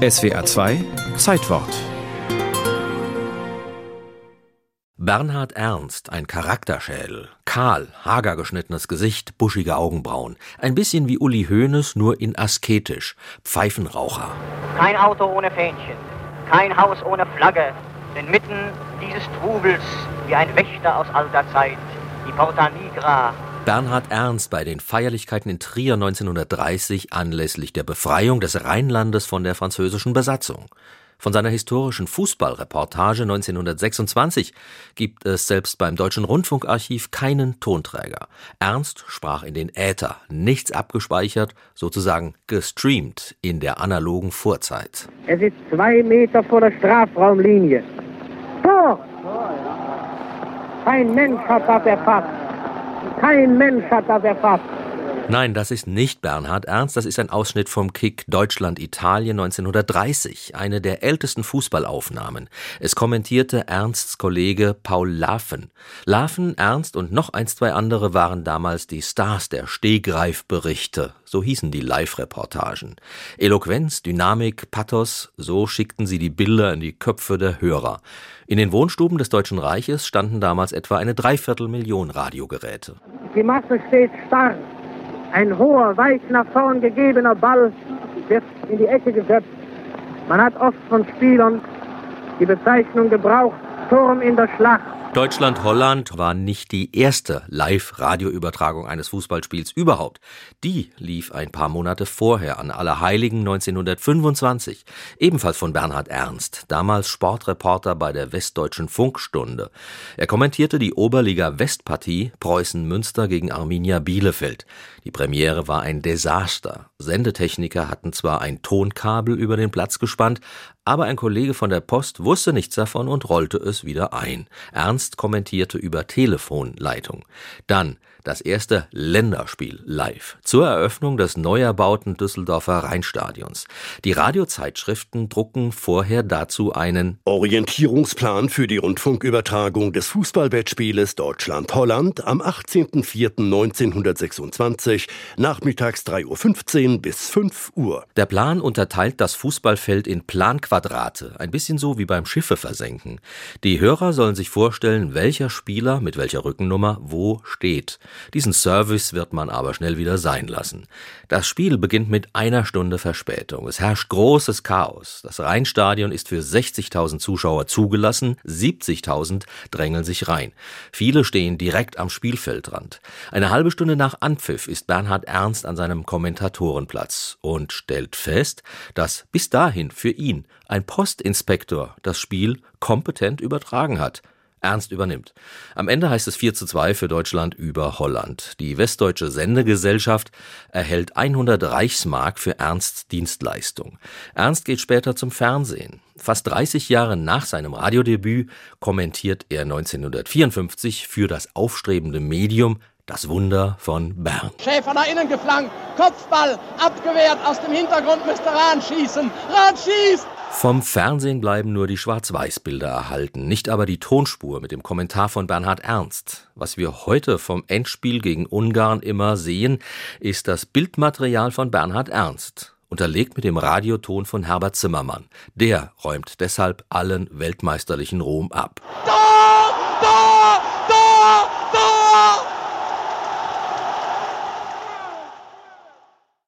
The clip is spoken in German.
SWR 2 Zeitwort Bernhard Ernst, ein Charakterschädel. Kahl, hager geschnittenes Gesicht, buschige Augenbrauen. Ein bisschen wie Uli Hoeneß, nur in asketisch. Pfeifenraucher. Kein Auto ohne Fähnchen, kein Haus ohne Flagge. Denn mitten dieses Trubels, wie ein Wächter aus alter Zeit, die Porta Nigra, Bernhard Ernst bei den Feierlichkeiten in Trier 1930 anlässlich der Befreiung des Rheinlandes von der französischen Besatzung. Von seiner historischen Fußballreportage 1926 gibt es selbst beim Deutschen Rundfunkarchiv keinen Tonträger. Ernst sprach in den Äther, nichts abgespeichert, sozusagen gestreamt in der analogen Vorzeit. Es ist zwei Meter vor der Strafraumlinie. Tor! Kein Mensch hat das erfasst. Kein Mensch hat das erfasst. Nein, das ist nicht Bernhard Ernst, das ist ein Ausschnitt vom Kick Deutschland-Italien 1930, eine der ältesten Fußballaufnahmen. Es kommentierte Ernsts Kollege Paul Lafen. Lafen, Ernst und noch ein, zwei andere waren damals die Stars der Stehgreifberichte, so hießen die Live-Reportagen. Eloquenz, Dynamik, Pathos, so schickten sie die Bilder in die Köpfe der Hörer. In den Wohnstuben des Deutschen Reiches standen damals etwa eine Dreiviertelmillion Radiogeräte. Die Masse steht starr. Ein hoher, weit nach vorn gegebener Ball wird in die Ecke gesetzt. Man hat oft von Spielern die Bezeichnung gebraucht, Turm in der Schlacht. Deutschland-Holland war nicht die erste Live-Radioübertragung eines Fußballspiels überhaupt. Die lief ein paar Monate vorher an Allerheiligen 1925, ebenfalls von Bernhard Ernst, damals Sportreporter bei der Westdeutschen Funkstunde. Er kommentierte die Oberliga-Westpartie Preußen-Münster gegen Arminia Bielefeld. Die Premiere war ein Desaster. Sendetechniker hatten zwar ein Tonkabel über den Platz gespannt, aber ein Kollege von der Post wusste nichts davon und rollte es wieder ein. Ernst kommentierte über Telefonleitung. Dann das erste Länderspiel live zur Eröffnung des neu erbauten Düsseldorfer Rheinstadions. Die Radiozeitschriften drucken vorher dazu einen Orientierungsplan für die Rundfunkübertragung des Fußballwettspieles Deutschland-Holland am 18.04.1926 nachmittags 3.15 Uhr bis 5 Uhr. Der Plan unterteilt das Fußballfeld in Planquadrate, ein bisschen so wie beim Schiffe versenken. Die Hörer sollen sich vorstellen, welcher Spieler mit welcher Rückennummer wo steht. Diesen Service wird man aber schnell wieder sein lassen. Das Spiel beginnt mit einer Stunde Verspätung. Es herrscht großes Chaos. Das Rheinstadion ist für 60.000 Zuschauer zugelassen, 70.000 drängeln sich rein. Viele stehen direkt am Spielfeldrand. Eine halbe Stunde nach Anpfiff ist Bernhard Ernst an seinem Kommentatorenplatz und stellt fest, dass bis dahin für ihn ein Postinspektor das Spiel kompetent übertragen hat. Ernst übernimmt. Am Ende heißt es 4 zu 2 für Deutschland über Holland. Die Westdeutsche Sendegesellschaft erhält 100 Reichsmark für Ernsts Dienstleistung. Ernst geht später zum Fernsehen. Fast 30 Jahre nach seinem Radiodebüt kommentiert er 1954 für das aufstrebende Medium das Wunder von Bern. Schäfer nach innen geflankt, Kopfball, abgewehrt, aus dem Hintergrund müsste Rahn schießen. Rahn schießt! Vom Fernsehen bleiben nur die Schwarz-Weiß-Bilder erhalten, nicht aber die Tonspur mit dem Kommentar von Bernhard Ernst. Was wir heute vom Endspiel gegen Ungarn immer sehen, ist das Bildmaterial von Bernhard Ernst, unterlegt mit dem Radioton von Herbert Zimmermann. Der räumt deshalb allen weltmeisterlichen Ruhm ab. Tor!